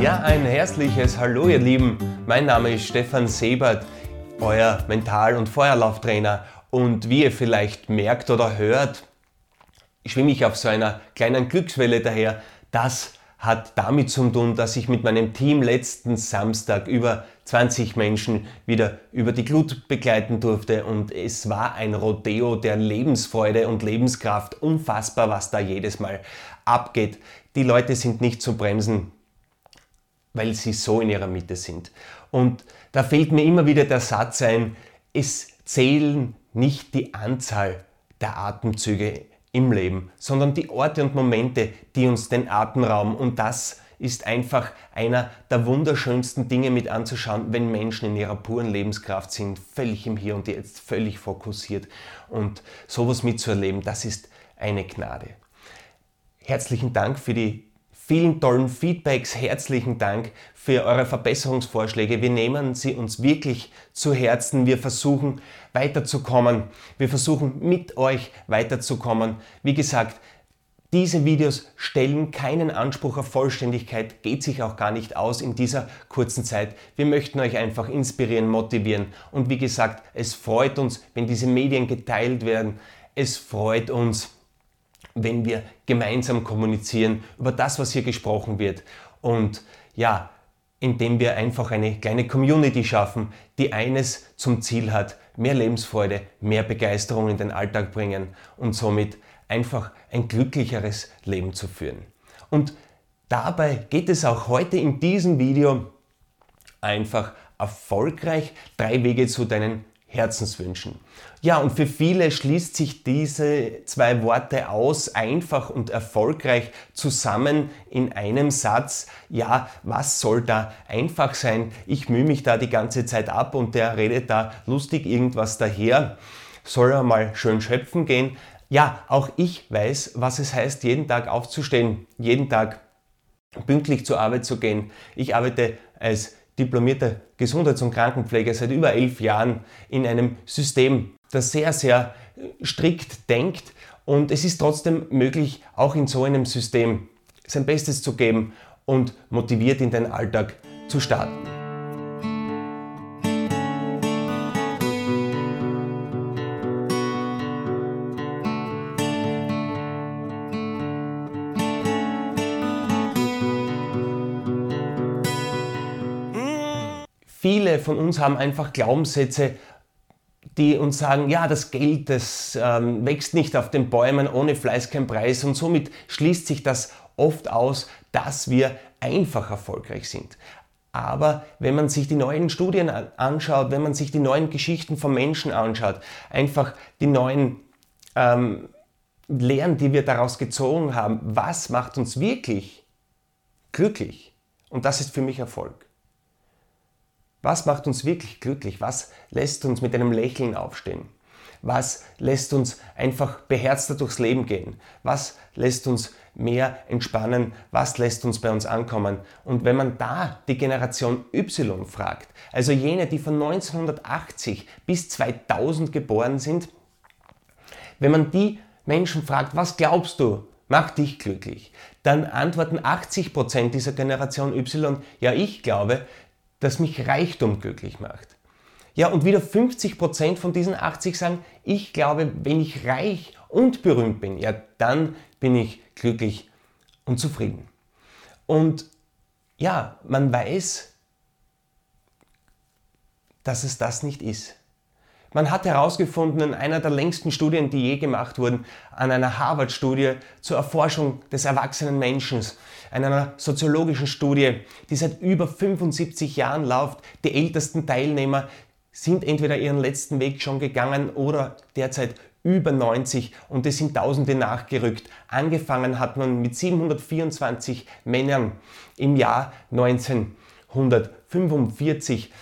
Ja, ein herzliches Hallo ihr Lieben. Mein Name ist Stefan Sebert, euer Mental- und Feuerlauftrainer. Und wie ihr vielleicht merkt oder hört, schwimme ich auf so einer kleinen Glückswelle daher. Das hat damit zu tun, dass ich mit meinem Team letzten Samstag über 20 Menschen wieder über die Glut begleiten durfte und es war ein Rodeo der Lebensfreude und Lebenskraft. Unfassbar, was da jedes Mal abgeht. Die Leute sind nicht zu bremsen, weil sie so in ihrer Mitte sind. Und da fällt mir immer wieder der Satz ein, es zählen nicht die Anzahl der Atemzüge im Leben, sondern die Orte und Momente, die uns den Atem rauben. Und das ist einfach einer der wunderschönsten Dinge mit anzuschauen, wenn Menschen in ihrer puren Lebenskraft sind, völlig im Hier und Jetzt, völlig fokussiert. Und sowas mitzuerleben, das ist eine Gnade. Herzlichen Dank für die vielen tollen Feedbacks. Herzlichen Dank für eure Verbesserungsvorschläge. Wir nehmen sie uns wirklich zu Herzen. Wir versuchen weiterzukommen. Wir versuchen mit euch weiterzukommen. Wie gesagt, diese Videos stellen keinen Anspruch auf Vollständigkeit, geht sich auch gar nicht aus in dieser kurzen Zeit. Wir möchten euch einfach inspirieren, motivieren und wie gesagt, es freut uns, wenn diese Medien geteilt werden. Es freut uns, wenn wir gemeinsam kommunizieren über das, was hier gesprochen wird. Und ja, indem wir einfach eine kleine Community schaffen, die eines zum Ziel hat, mehr Lebensfreude, mehr Begeisterung in den Alltag bringen und somit einfach ein glücklicheres Leben zu führen. Und dabei geht es auch heute in diesem Video einfach erfolgreich drei Wege zu deinen Herzenswünschen. Ja, und für viele schließt sich diese zwei Worte aus, einfach und erfolgreich zusammen in einem Satz. Ja, was soll da einfach sein? Ich mühe mich da die ganze Zeit ab und der redet da lustig irgendwas daher. Soll er mal schön schöpfen gehen? Ja, auch ich weiß, was es heißt, jeden Tag aufzustehen, jeden Tag pünktlich zur Arbeit zu gehen. Ich arbeite als diplomierter Gesundheits- und Krankenpfleger seit über elf Jahren in einem System, das sehr, sehr strikt denkt. Und es ist trotzdem möglich, auch in so einem System sein Bestes zu geben und motiviert in den Alltag zu starten. Viele von uns haben einfach Glaubenssätze, die uns sagen, ja, das Geld, das ähm, wächst nicht auf den Bäumen, ohne Fleiß kein Preis und somit schließt sich das oft aus, dass wir einfach erfolgreich sind. Aber wenn man sich die neuen Studien anschaut, wenn man sich die neuen Geschichten von Menschen anschaut, einfach die neuen ähm, Lehren, die wir daraus gezogen haben, was macht uns wirklich glücklich? Und das ist für mich Erfolg. Was macht uns wirklich glücklich? Was lässt uns mit einem Lächeln aufstehen? Was lässt uns einfach beherzter durchs Leben gehen? Was lässt uns mehr entspannen? Was lässt uns bei uns ankommen? Und wenn man da die Generation Y fragt, also jene, die von 1980 bis 2000 geboren sind, wenn man die Menschen fragt, was glaubst du, macht dich glücklich, dann antworten 80% dieser Generation Y, ja, ich glaube, dass mich Reichtum glücklich macht. Ja, und wieder 50% von diesen 80 sagen, ich glaube, wenn ich reich und berühmt bin, ja, dann bin ich glücklich und zufrieden. Und ja, man weiß, dass es das nicht ist. Man hat herausgefunden in einer der längsten Studien, die je gemacht wurden, an einer Harvard-Studie zur Erforschung des erwachsenen Menschen, an einer soziologischen Studie, die seit über 75 Jahren läuft. Die ältesten Teilnehmer sind entweder ihren letzten Weg schon gegangen oder derzeit über 90 und es sind Tausende nachgerückt. Angefangen hat man mit 724 Männern im Jahr 1945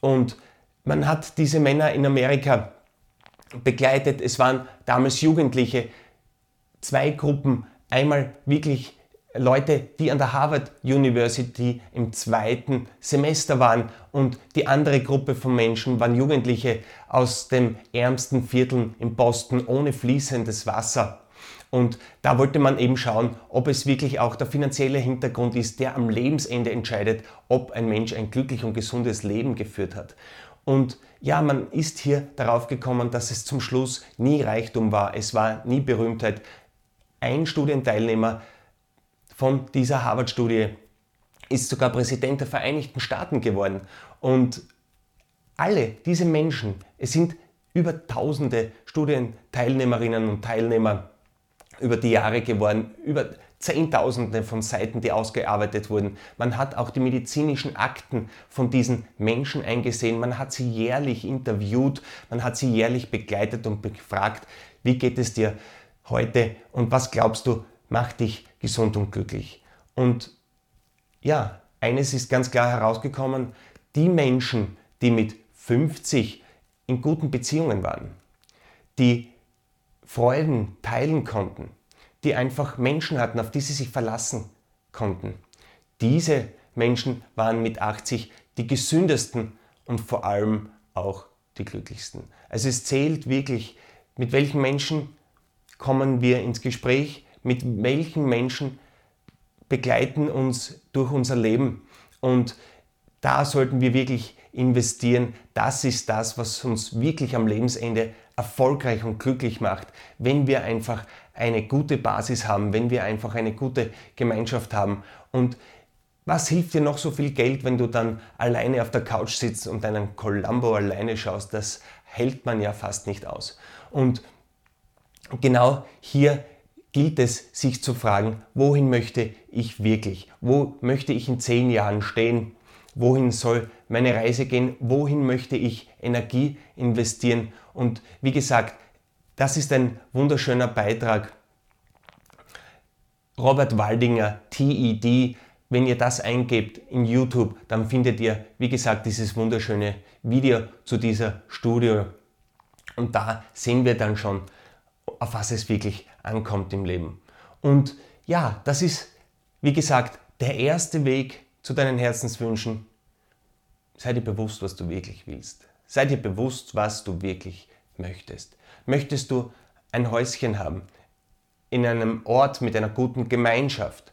und man hat diese Männer in Amerika begleitet. Es waren damals Jugendliche, zwei Gruppen. Einmal wirklich Leute, die an der Harvard University im zweiten Semester waren und die andere Gruppe von Menschen waren Jugendliche aus den ärmsten Vierteln in Boston ohne fließendes Wasser. Und da wollte man eben schauen, ob es wirklich auch der finanzielle Hintergrund ist, der am Lebensende entscheidet, ob ein Mensch ein glücklich und gesundes Leben geführt hat. Und ja, man ist hier darauf gekommen, dass es zum Schluss nie Reichtum war, es war nie Berühmtheit. Ein Studienteilnehmer von dieser Harvard-Studie ist sogar Präsident der Vereinigten Staaten geworden. Und alle diese Menschen, es sind über tausende Studienteilnehmerinnen und Teilnehmer über die Jahre geworden, über Zehntausende von Seiten, die ausgearbeitet wurden. Man hat auch die medizinischen Akten von diesen Menschen eingesehen. Man hat sie jährlich interviewt, man hat sie jährlich begleitet und befragt, wie geht es dir heute und was glaubst du, macht dich gesund und glücklich. Und ja, eines ist ganz klar herausgekommen, die Menschen, die mit 50 in guten Beziehungen waren, die Freuden teilen konnten, die einfach Menschen hatten, auf die sie sich verlassen konnten. Diese Menschen waren mit 80 die gesündesten und vor allem auch die glücklichsten. Also es zählt wirklich, mit welchen Menschen kommen wir ins Gespräch, mit welchen Menschen begleiten uns durch unser Leben. Und da sollten wir wirklich investieren. Das ist das, was uns wirklich am Lebensende erfolgreich und glücklich macht, wenn wir einfach eine gute Basis haben, wenn wir einfach eine gute Gemeinschaft haben. Und was hilft dir noch so viel Geld, wenn du dann alleine auf der Couch sitzt und einen Columbo alleine schaust? Das hält man ja fast nicht aus. Und genau hier gilt es, sich zu fragen, wohin möchte ich wirklich? Wo möchte ich in zehn Jahren stehen? Wohin soll meine Reise gehen? Wohin möchte ich Energie investieren? Und wie gesagt, das ist ein wunderschöner Beitrag. Robert Waldinger, TED, wenn ihr das eingebt in YouTube, dann findet ihr, wie gesagt, dieses wunderschöne Video zu dieser Studie. Und da sehen wir dann schon, auf was es wirklich ankommt im Leben. Und ja, das ist, wie gesagt, der erste Weg zu deinen Herzenswünschen. Sei dir bewusst, was du wirklich willst. Sei dir bewusst, was du wirklich möchtest. Möchtest du ein Häuschen haben in einem Ort mit einer guten Gemeinschaft?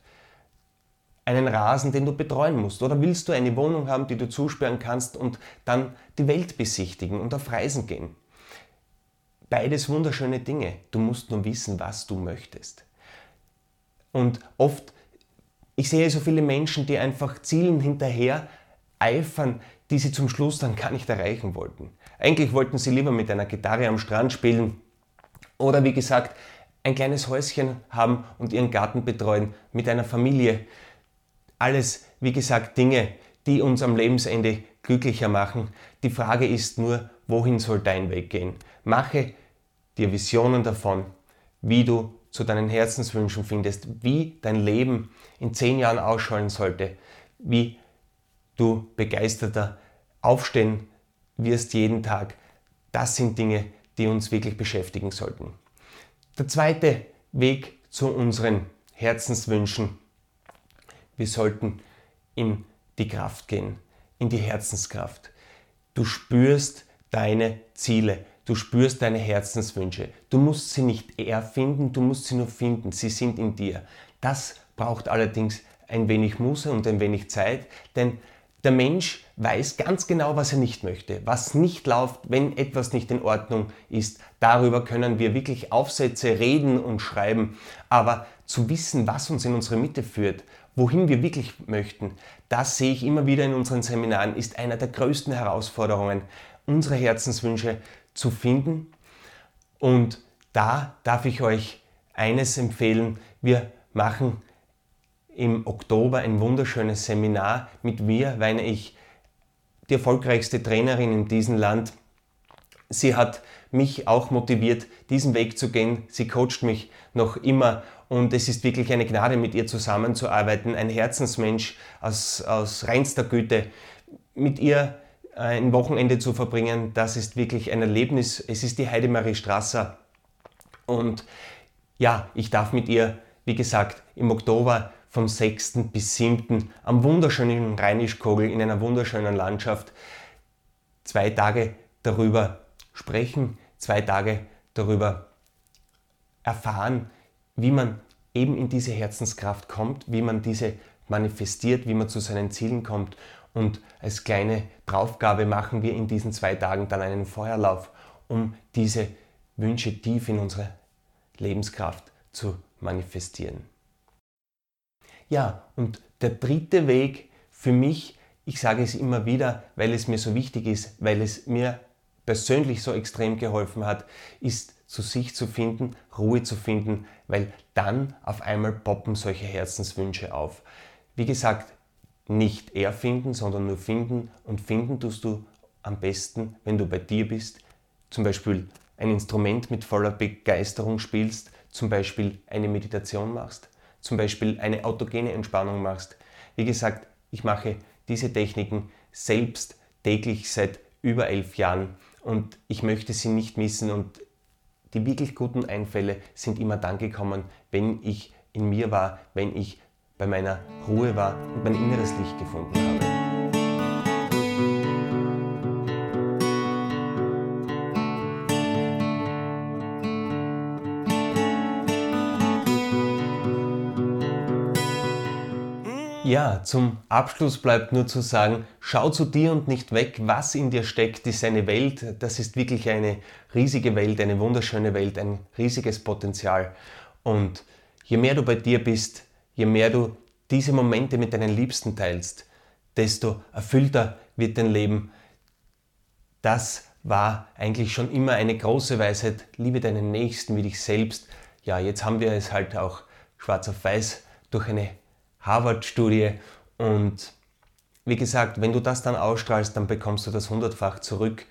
Einen Rasen, den du betreuen musst? Oder willst du eine Wohnung haben, die du zusperren kannst und dann die Welt besichtigen und auf Reisen gehen? Beides wunderschöne Dinge. Du musst nur wissen, was du möchtest. Und oft, ich sehe so viele Menschen, die einfach Zielen hinterher eifern, die sie zum Schluss dann gar nicht erreichen wollten. Eigentlich wollten sie lieber mit einer Gitarre am Strand spielen oder wie gesagt ein kleines Häuschen haben und ihren Garten betreuen mit einer Familie. Alles, wie gesagt, Dinge, die uns am Lebensende glücklicher machen. Die Frage ist nur, wohin soll dein Weg gehen? Mache dir Visionen davon, wie du zu deinen Herzenswünschen findest, wie dein Leben in zehn Jahren ausschauen sollte, wie du begeisterter aufstehen wirst jeden Tag. Das sind Dinge, die uns wirklich beschäftigen sollten. Der zweite Weg zu unseren Herzenswünschen. Wir sollten in die Kraft gehen, in die Herzenskraft. Du spürst deine Ziele. Du spürst deine Herzenswünsche. Du musst sie nicht erfinden, du musst sie nur finden. Sie sind in dir. Das braucht allerdings ein wenig Muße und ein wenig Zeit, denn der Mensch weiß ganz genau, was er nicht möchte, was nicht läuft, wenn etwas nicht in Ordnung ist. Darüber können wir wirklich Aufsätze reden und schreiben. Aber zu wissen, was uns in unsere Mitte führt, wohin wir wirklich möchten, das sehe ich immer wieder in unseren Seminaren, ist einer der größten Herausforderungen, unsere Herzenswünsche zu finden. Und da darf ich euch eines empfehlen. Wir machen im Oktober ein wunderschönes Seminar mit mir, weil ich die erfolgreichste Trainerin in diesem Land. Sie hat mich auch motiviert, diesen Weg zu gehen. Sie coacht mich noch immer und es ist wirklich eine Gnade, mit ihr zusammenzuarbeiten. Ein Herzensmensch aus, aus reinster Güte. Mit ihr ein Wochenende zu verbringen, das ist wirklich ein Erlebnis. Es ist die Heidemarie Strasser. Und ja, ich darf mit ihr, wie gesagt, im Oktober vom 6. bis 7. am wunderschönen Rheinischkogel in einer wunderschönen Landschaft zwei Tage darüber sprechen, zwei Tage darüber erfahren, wie man eben in diese Herzenskraft kommt, wie man diese manifestiert, wie man zu seinen Zielen kommt. Und als kleine Draufgabe machen wir in diesen zwei Tagen dann einen Feuerlauf, um diese Wünsche tief in unsere Lebenskraft zu manifestieren. Ja, und der dritte Weg für mich, ich sage es immer wieder, weil es mir so wichtig ist, weil es mir persönlich so extrem geholfen hat, ist zu sich zu finden, Ruhe zu finden, weil dann auf einmal poppen solche Herzenswünsche auf. Wie gesagt, nicht erfinden, sondern nur finden. Und finden tust du am besten, wenn du bei dir bist, zum Beispiel ein Instrument mit voller Begeisterung spielst, zum Beispiel eine Meditation machst, zum Beispiel eine autogene Entspannung machst. Wie gesagt, ich mache diese Techniken selbst täglich seit über elf Jahren. Und ich möchte sie nicht missen. Und die wirklich guten Einfälle sind immer dann gekommen, wenn ich in mir war, wenn ich bei meiner Ruhe war und mein inneres Licht gefunden habe. Ja, zum Abschluss bleibt nur zu sagen, schau zu dir und nicht weg. Was in dir steckt, ist eine Welt. Das ist wirklich eine riesige Welt, eine wunderschöne Welt, ein riesiges Potenzial. Und je mehr du bei dir bist, je mehr du diese Momente mit deinen Liebsten teilst, desto erfüllter wird dein Leben. Das war eigentlich schon immer eine große Weisheit. Liebe deinen Nächsten wie dich selbst. Ja, jetzt haben wir es halt auch schwarz auf weiß durch eine Harvard-Studie. Und wie gesagt, wenn du das dann ausstrahlst, dann bekommst du das hundertfach zurück.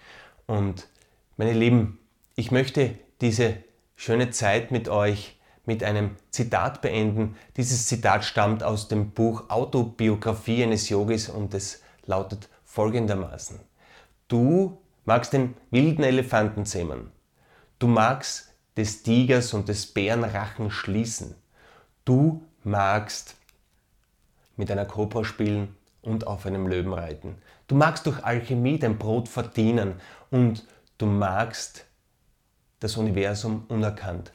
Und meine Lieben, ich möchte diese schöne Zeit mit euch mit einem Zitat beenden. Dieses Zitat stammt aus dem Buch Autobiografie eines Yogis und es lautet folgendermaßen. Du magst den wilden Elefanten zähmen. Du magst des Tigers und des Bären Rachen schließen. Du magst mit einer Kobra spielen und auf einem Löwen reiten. Du magst durch Alchemie dein Brot verdienen und du magst das Universum unerkannt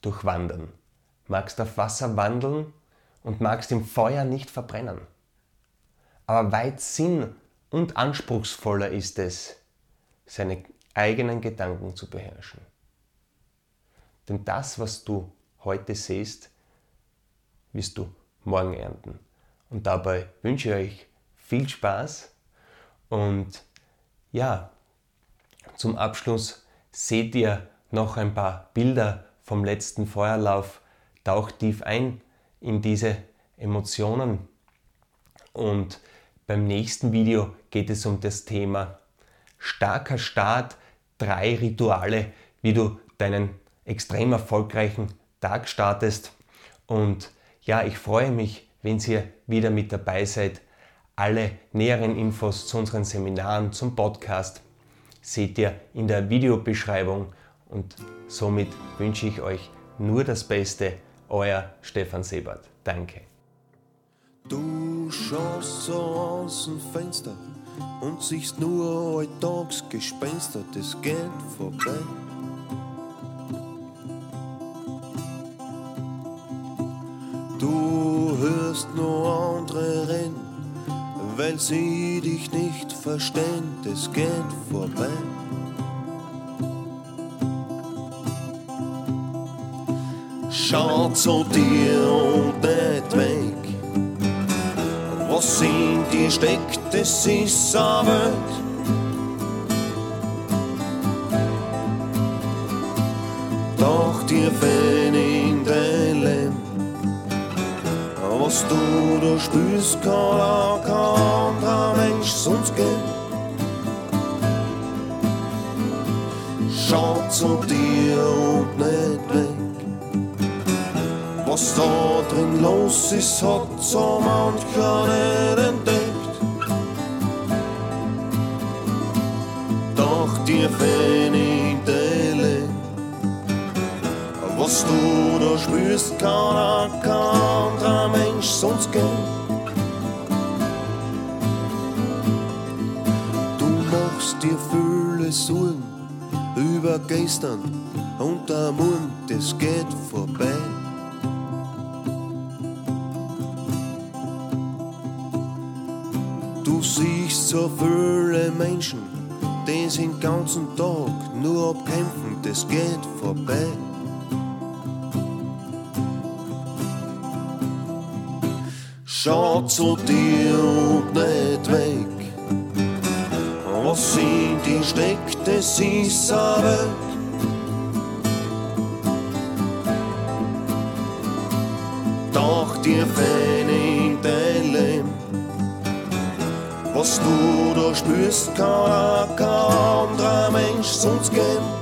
durchwandern. Magst auf Wasser wandeln und magst im Feuer nicht verbrennen. Aber weit sinn und anspruchsvoller ist es, seine eigenen Gedanken zu beherrschen. Denn das, was du heute siehst, wirst du morgen ernten. Und dabei wünsche ich euch viel Spaß und ja, zum Abschluss seht ihr noch ein paar Bilder vom letzten Feuerlauf. Taucht tief ein in diese Emotionen und beim nächsten Video geht es um das Thema starker Start, drei Rituale, wie du deinen extrem erfolgreichen Tag startest. Und ja, ich freue mich, wenn ihr wieder mit dabei seid. Alle näheren Infos zu unseren Seminaren, zum Podcast seht ihr in der Videobeschreibung und somit wünsche ich euch nur das Beste. Euer Stefan Sebert. Danke. Du schaust so aus dem Fenster und siehst nur Alltagsgespenster, das geht vorbei. Du hörst nur andere reden, weil sie dich nicht verstehen, das geht vorbei. Schau zu dir und nicht weg. Was in dir steckt, das ist eine Welt. Doch dir fehlen in dein Leben was du da spürst, kann auch kein anderer Mensch sonst gehen. Schau zu dir und nicht weg. Was da drin los ist, hat so mancher nicht entdeckt. Doch dir fehlen in Dele. Was du da spürst, kann auch kein anderer Mensch sonst gehen. Du machst dir viele Sorgen über gestern und der Mund, das geht vorbei. Du siehst so viele Menschen, die den ganzen Tag nur abkämpfen, das geht vorbei. Schau zu dir und nicht weg. Was in dir steckt, das ist eine Welt. Doch dir fehlt Was du da spürst, kann kein anderer Mensch sonst geben.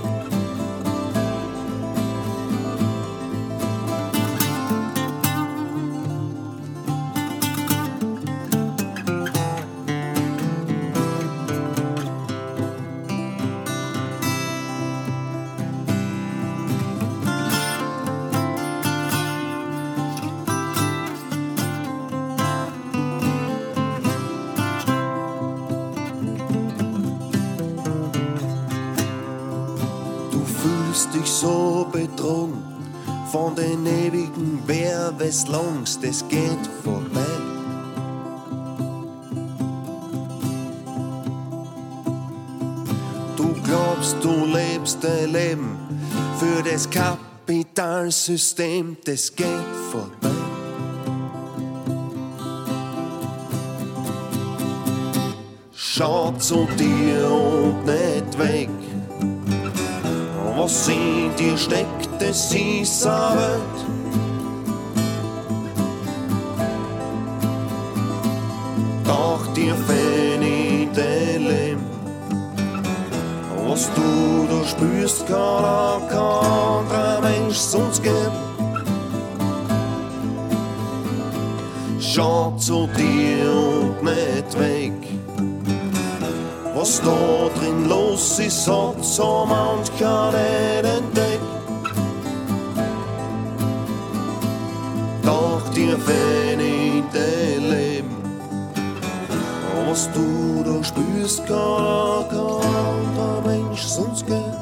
Fühlst dich so betrogen von den ewigen Werbeslangs, das geht vorbei. Du glaubst, du lebst dein Leben für das Kapitalsystem, das geht vorbei. Schau zu dir und nicht weg. Was in dir steckt, eine Welt. Doch dir fehlt Leben. Was du da spürst, kann auch kein anderer Mensch sonst geben. Schau zu dir Was da drin los ist, hat so mancher nicht entdeckt. Doch dir dein Leben. Was du da spürst, kann auch kein anderer Mensch sonst geben.